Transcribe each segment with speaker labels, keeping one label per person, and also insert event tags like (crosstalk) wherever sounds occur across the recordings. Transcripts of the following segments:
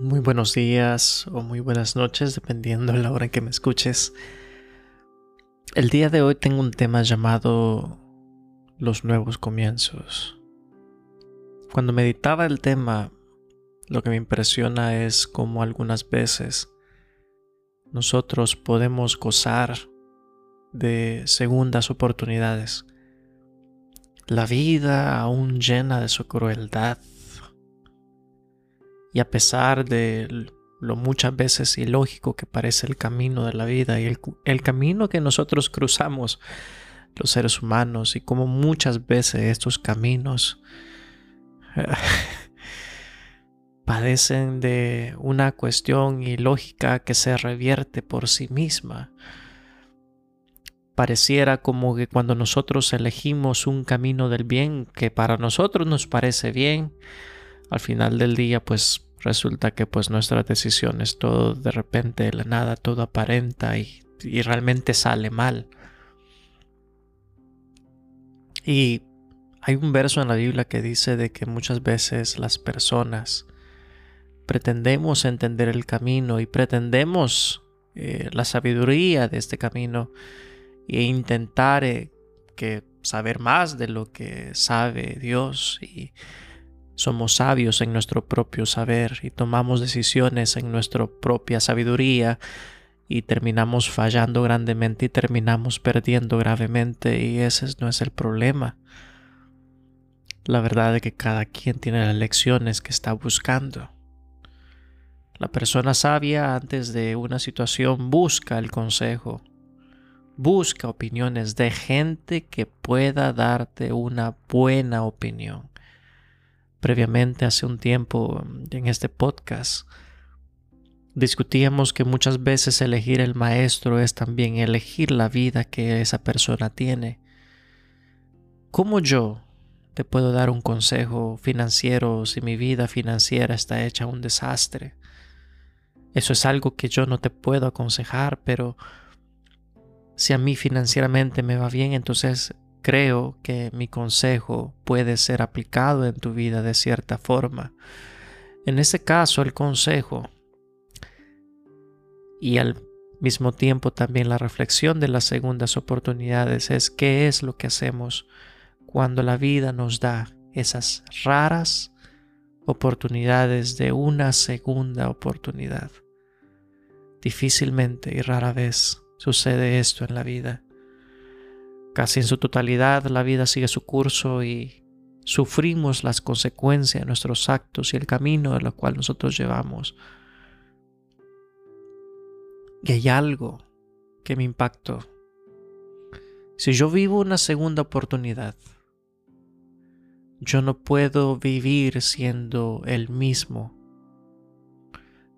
Speaker 1: Muy buenos días o muy buenas noches, dependiendo de la hora en que me escuches. El día de hoy tengo un tema llamado los nuevos comienzos. Cuando meditaba el tema, lo que me impresiona es cómo algunas veces nosotros podemos gozar de segundas oportunidades. La vida aún llena de su crueldad. Y a pesar de lo muchas veces ilógico que parece el camino de la vida y el, camino que nosotros cruzamos los seres humanos y como muchas veces estos caminos (laughs) padecen de una cuestión ilógica que se revierte por sí misma. Pareciera como que cuando nosotros elegimos un camino del bien que para nosotros nos parece bien, al final del día pues resulta que pues nuestras decisiones todo de repente de la nada todo aparenta y, y realmente sale mal. Y hay un verso en la Biblia que dice de que muchas veces las personas pretendemos entender el camino y pretendemos eh, la sabiduría de este camino e intentar eh, que saber más de lo que sabe Dios y somos sabios en nuestro propio saber y tomamos decisiones en nuestra propia sabiduría y terminamos fallando grandemente y terminamos perdiendo gravemente y ese no es el problema. La verdad es que cada quien tiene las lecciones que está buscando. La persona sabia antes de una situación busca el consejo, busca opiniones de gente que pueda darte una buena opinión. Previamente, hace un tiempo en este podcast, discutíamos que muchas veces elegir el maestro es también elegir la vida que esa persona tiene. ¿Cómo yo te puedo dar un consejo financiero si mi vida financiera está hecha un desastre? Eso es algo que yo no te puedo aconsejar, pero si a mí financieramente me va bien, entonces creo que mi consejo puede ser aplicado en tu vida de cierta forma. En ese caso, el consejo y al mismo tiempo también la reflexión de las segundas oportunidades es qué es lo que hacemos cuando la vida nos da esas raras oportunidades de una segunda oportunidad. Difícilmente y rara vez sucede esto en la vida. Casi en su totalidad la vida sigue su curso y sufrimos las consecuencias de nuestros actos y el camino de lo cual nosotros llevamos. Y hay algo que me impactó. Si yo vivo una segunda oportunidad, yo no puedo vivir siendo el mismo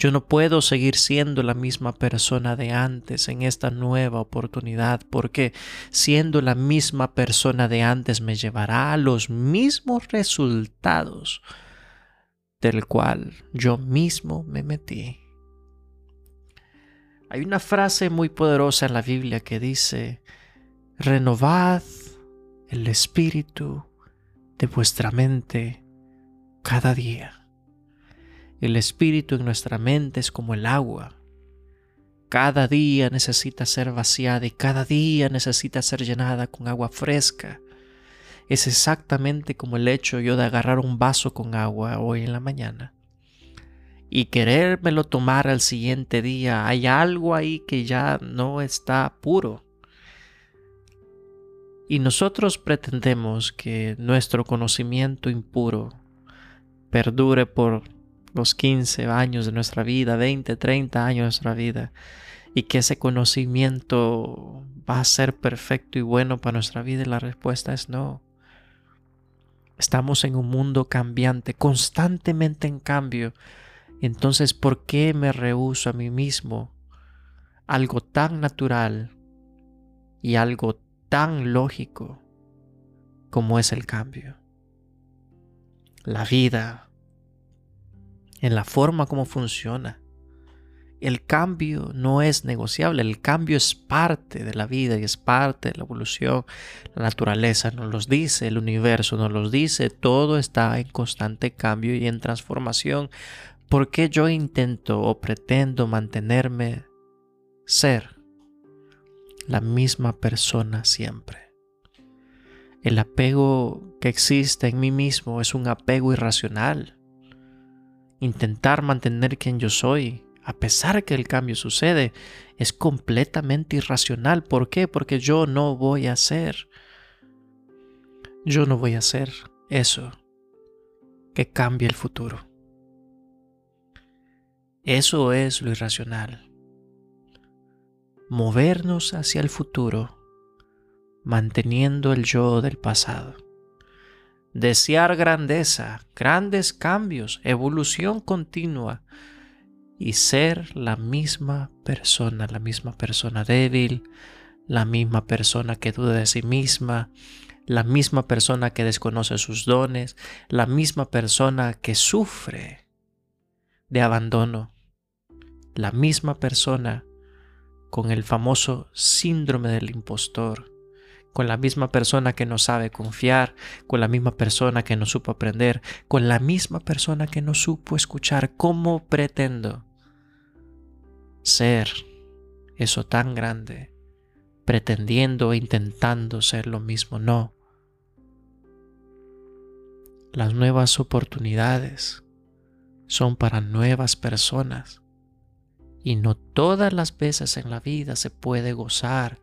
Speaker 1: yo no puedo seguir siendo la misma persona de antes en esta nueva oportunidad porque siendo la misma persona de antes me llevará a los mismos resultados del cual yo mismo me metí. Hay una frase muy poderosa en la Biblia que dice, renovad el espíritu de vuestra mente cada día. El espíritu en nuestra mente es como el agua. Cada día necesita ser vaciada y cada día necesita ser llenada con agua fresca. Es exactamente como el hecho yo de agarrar un vaso con agua hoy en la mañana y querérmelo tomar al siguiente día. Hay algo ahí que ya no está puro. Y nosotros pretendemos que nuestro conocimiento impuro perdure por los 15 años de nuestra vida, 20, 30 años de nuestra vida, y que ese conocimiento va a ser perfecto y bueno para nuestra vida, y la respuesta es no. Estamos en un mundo cambiante, constantemente en cambio. Entonces, ¿por qué me rehuso a mí mismo algo tan natural y algo tan lógico como es el cambio? La vida, en la forma como funciona. El cambio no es negociable, el cambio es parte de la vida y es parte de la evolución. La naturaleza nos los dice, el universo nos los dice, todo está en constante cambio y en transformación. ¿Por qué yo intento o pretendo mantenerme ser la misma persona siempre? El apego que existe en mí mismo es un apego irracional. Intentar mantener quien yo soy, a pesar que el cambio sucede, es completamente irracional. ¿Por qué? Porque yo no voy a ser. Yo no voy a hacer eso que cambie el futuro. Eso es lo irracional. Movernos hacia el futuro manteniendo el yo del pasado. Desear grandeza, grandes cambios, evolución continua y ser la misma persona, la misma persona débil, la misma persona que duda de sí misma, la misma persona que desconoce sus dones, la misma persona que sufre de abandono, la misma persona con el famoso síndrome del impostor, con la misma persona que no sabe confiar, con la misma persona que no supo aprender, con la misma persona que no supo escuchar. ¿Cómo pretendo ser eso tan grande, pretendiendo e intentando ser lo mismo? No. Las nuevas oportunidades son para nuevas personas y no todas las veces en la vida se puede gozar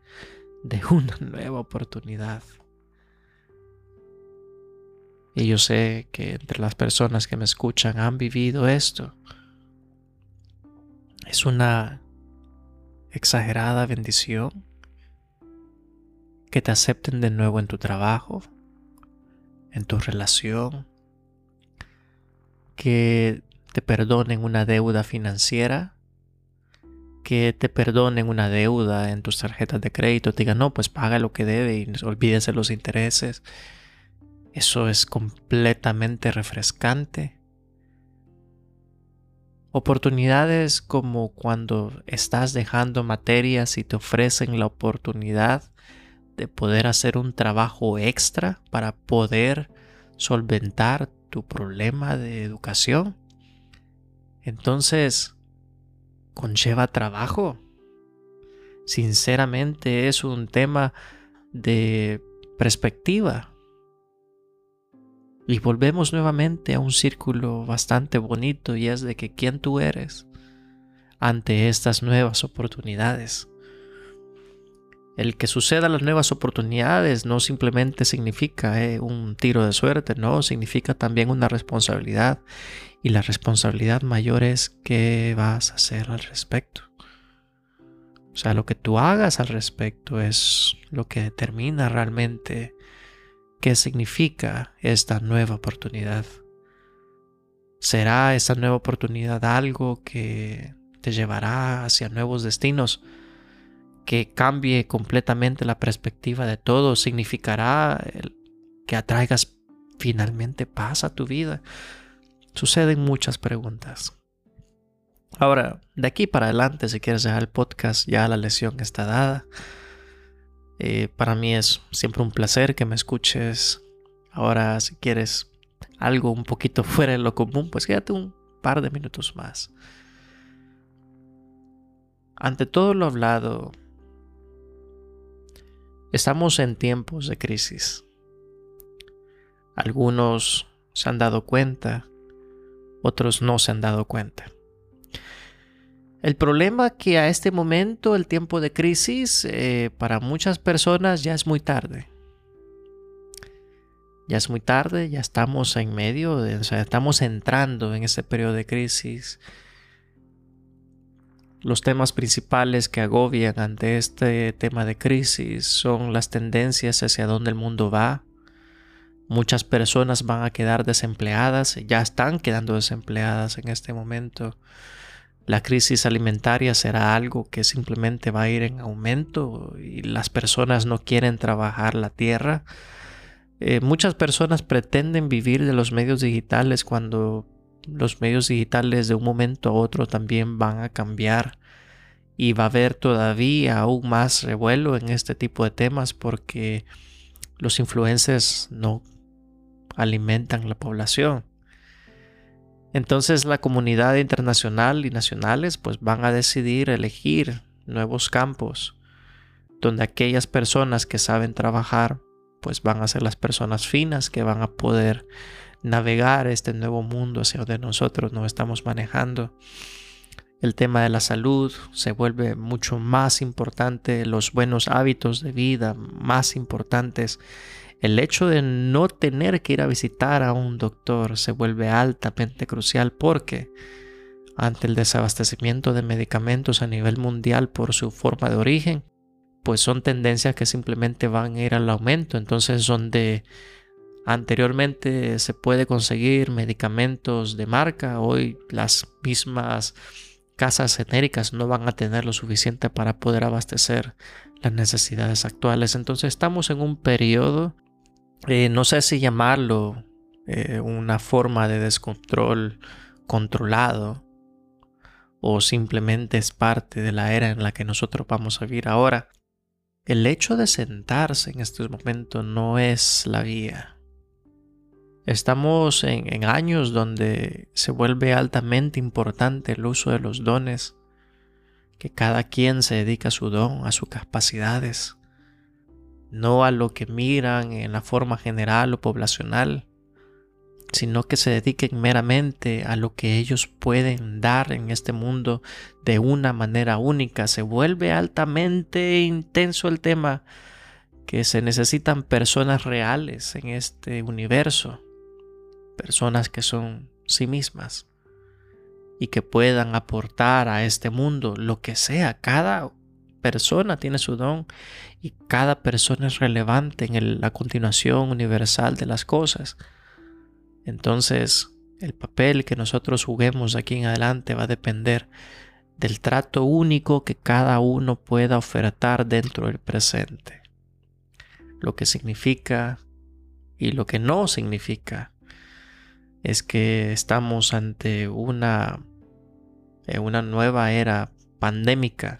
Speaker 1: de una (laughs) nueva oportunidad. Y yo sé que entre las personas que me escuchan han vivido esto. Es una exagerada bendición que te acepten de nuevo en tu trabajo, en tu relación, que te perdonen una deuda financiera que te perdonen una deuda en tus tarjetas de crédito, te digan, no, pues paga lo que debe y olvídese los intereses. Eso es completamente refrescante. Oportunidades como cuando estás dejando materias y te ofrecen la oportunidad de poder hacer un trabajo extra para poder solventar tu problema de educación. Entonces, conlleva trabajo. Sinceramente es un tema de perspectiva. Y volvemos nuevamente a un círculo bastante bonito y es de que quién tú eres ante estas nuevas oportunidades. El que sucedan las nuevas oportunidades no simplemente significa eh, un tiro de suerte, no, significa también una responsabilidad. Y la responsabilidad mayor es qué vas a hacer al respecto. O sea, lo que tú hagas al respecto es lo que determina realmente qué significa esta nueva oportunidad. ¿Será esta nueva oportunidad algo que te llevará hacia nuevos destinos? Que cambie completamente la perspectiva de todo, significará que atraigas finalmente paz a tu vida. Suceden muchas preguntas. Ahora, de aquí para adelante, si quieres dejar el podcast, ya la lección está dada. Eh, para mí es siempre un placer que me escuches. Ahora, si quieres algo un poquito (laughs) fuera de lo común, pues quédate un par de minutos más. Ante todo lo hablado, Estamos en tiempos de crisis. Algunos se han dado cuenta, otros no se han dado cuenta. El problema que a este momento, el tiempo de crisis, eh, para muchas personas ya es muy tarde. Ya es muy tarde, ya estamos en medio, de, estamos entrando en ese periodo de crisis los temas principales que agobian ante este tema de crisis son las tendencias hacia dónde el mundo va. Muchas personas van a quedar desempleadas, ya están quedando desempleadas en este momento. La crisis alimentaria será algo que simplemente va a ir en aumento y las personas no quieren trabajar la tierra. Eh, muchas personas pretenden vivir de los medios digitales cuando los medios digitales de un momento a otro también van a cambiar y va a haber todavía aún más revuelo en este tipo de temas porque los influencers no alimentan la población. Entonces la comunidad internacional y nacionales pues van a decidir elegir nuevos campos donde aquellas personas que saben trabajar pues van a ser las personas finas que van a poder navegar este nuevo mundo hacia donde nosotros nos estamos manejando. El tema de la salud se vuelve mucho más importante, los buenos hábitos de vida más importantes. El hecho de no tener que ir a visitar a un doctor se vuelve altamente crucial porque ante el desabastecimiento de medicamentos a nivel mundial por su forma de origen, pues son tendencias que simplemente van a ir al aumento. Entonces, donde anteriormente se puede conseguir medicamentos de marca, hoy las mismas casas genéricas no van a tener lo suficiente para poder abastecer las necesidades actuales. Entonces estamos en un periodo, eh, no sé si llamarlo eh, una forma de descontrol controlado o simplemente es parte de la era en la que nosotros vamos a vivir ahora. El hecho de sentarse en estos momentos no es la vía. Estamos en, años donde se vuelve altamente importante el uso de los dones, que cada quien se dedica a su don, a sus capacidades, no a lo que miran en la forma general o poblacional, sino que se dediquen meramente a lo que ellos pueden dar en este mundo de una manera única. Se vuelve altamente intenso el tema que se necesitan personas reales en este universo personas que son sí mismas y que puedan aportar a este mundo lo que sea. Cada persona tiene su don y cada persona es relevante en la continuación universal de las cosas. Entonces, el papel que nosotros juguemos aquí en adelante va a depender del trato único que cada uno pueda ofertar dentro del presente. Lo que significa y lo que no significa es que estamos ante una, eh, una nueva era pandémica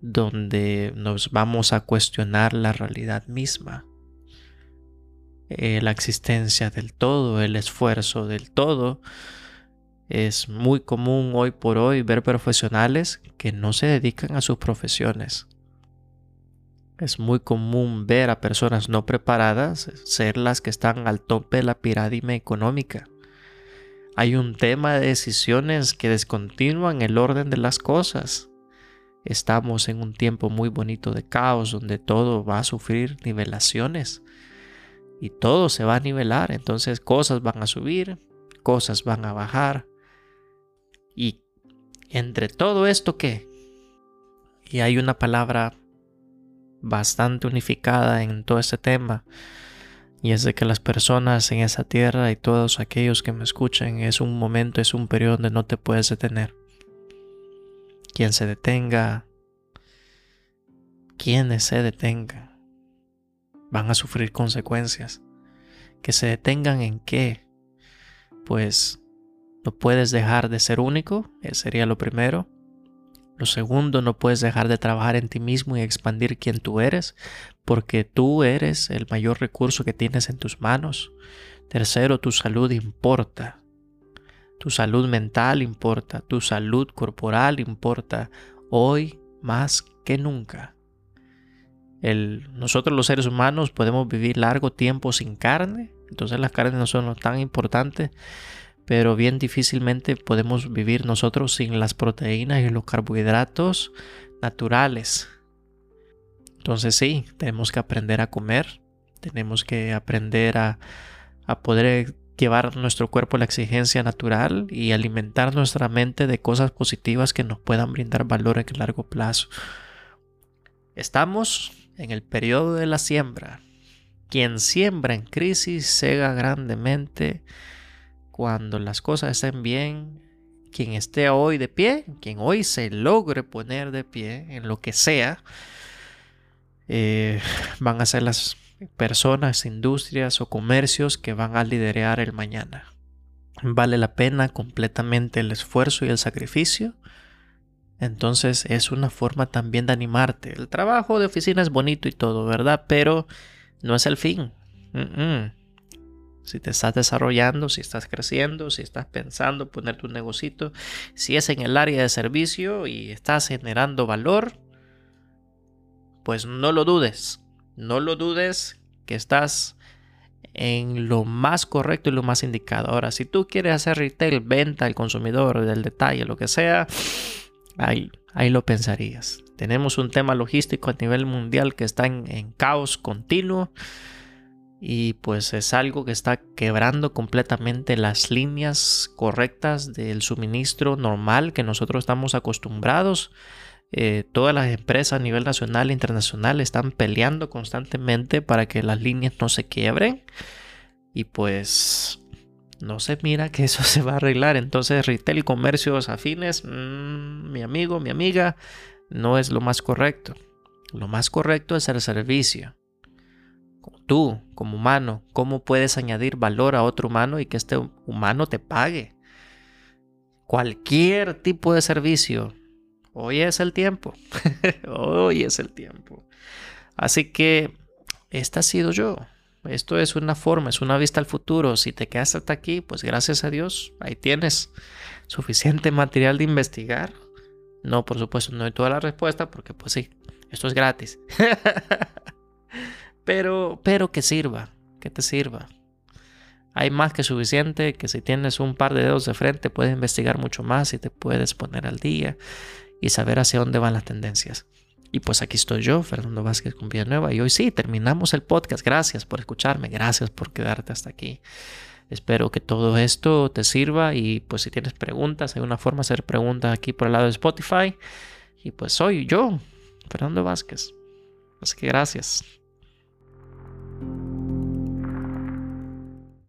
Speaker 1: donde nos vamos a cuestionar la realidad misma, eh, la existencia del todo, el esfuerzo del todo. Es muy común hoy por hoy ver profesionales que no se dedican a sus profesiones. Es muy común ver a personas no preparadas ser las que están al tope de la pirámide económica. Hay un tema de decisiones que descontinúan el orden de las cosas. Estamos en un tiempo muy bonito de caos donde todo va a sufrir nivelaciones y todo se va a nivelar. Entonces cosas van a subir, cosas van a bajar. Y entre todo esto, ¿qué? Y hay una palabra bastante unificada en todo este tema. Y es de que las personas en esa tierra y todos aquellos que me escuchen es un momento, es un periodo donde no te puedes detener. Quien se detenga, quienes se detengan, van a sufrir consecuencias. Que se detengan en qué? Pues no puedes dejar de ser único, eso sería lo primero. Lo segundo, no puedes dejar de trabajar en ti mismo y expandir quién tú eres, porque tú eres el mayor recurso que tienes en tus manos. Tercero, tu salud importa. Tu salud mental importa, tu salud corporal importa, hoy más que nunca. Nosotros los seres humanos podemos vivir largo tiempo sin carne, entonces las carnes no son tan importantes, pero bien difícilmente podemos vivir nosotros sin las proteínas y los carbohidratos naturales. Entonces sí, tenemos que aprender a comer, tenemos que aprender a, poder llevar nuestro cuerpo a la exigencia natural y alimentar nuestra mente de cosas positivas que nos puedan brindar valor en largo plazo. Estamos en el periodo de la siembra. Quien siembra en crisis cega grandemente cuando las cosas estén bien, quien esté hoy de pie, quien hoy se logre poner de pie en lo que sea, eh, (sighs) van a ser las personas, industrias o comercios que van a liderar el mañana. Vale la pena completamente el esfuerzo y el sacrificio. Entonces es una forma también de animarte. El trabajo de oficina es bonito y todo, ¿verdad? Pero no es el fin. Si te estás desarrollando, si estás creciendo, si estás pensando poner tu negocito, si es en el área de servicio y estás generando valor, pues no lo dudes, no lo dudes que estás en lo más correcto y lo más indicado. Ahora, si tú quieres hacer retail, venta al consumidor, del detalle, lo que sea, ahí, ahí lo pensarías. Tenemos un tema logístico a nivel mundial que está en, en caos continuo y pues es algo que está quebrando completamente las líneas correctas del suministro normal que nosotros estamos acostumbrados. Eh, todas las empresas a nivel nacional e internacional están peleando constantemente para que las líneas no se quiebren y pues no se mira que eso (laughs) se va a arreglar. Entonces retail comercios afines, mm, mi amigo, mi amiga, no es lo más correcto. Lo más correcto es el servicio tú, como humano, cómo puedes añadir valor a otro humano y que este humano te pague. Cualquier tipo de servicio. Hoy es el tiempo. (laughs) Hoy es el tiempo. Así que, esta ha sido yo. Esto es una forma, es una vista al futuro. Si te quedas hasta aquí, pues gracias a Dios, ahí tienes suficiente material de investigar. No, por supuesto, no hay toda la respuesta porque pues sí, esto es gratis. (laughs) pero, pero que sirva, que te sirva. Hay más que suficiente, que si tienes un par de dedos de frente puedes investigar mucho más y te puedes poner al día y saber hacia dónde van las tendencias. Y pues aquí estoy yo, Fernando Vázquez con Nueva y hoy sí, terminamos el podcast. Gracias por escucharme, gracias por quedarte hasta aquí. Espero que todo esto te sirva y pues si tienes preguntas, hay una forma de hacer preguntas aquí por el lado de Spotify. Y pues soy yo, Fernando Vázquez. Así que gracias.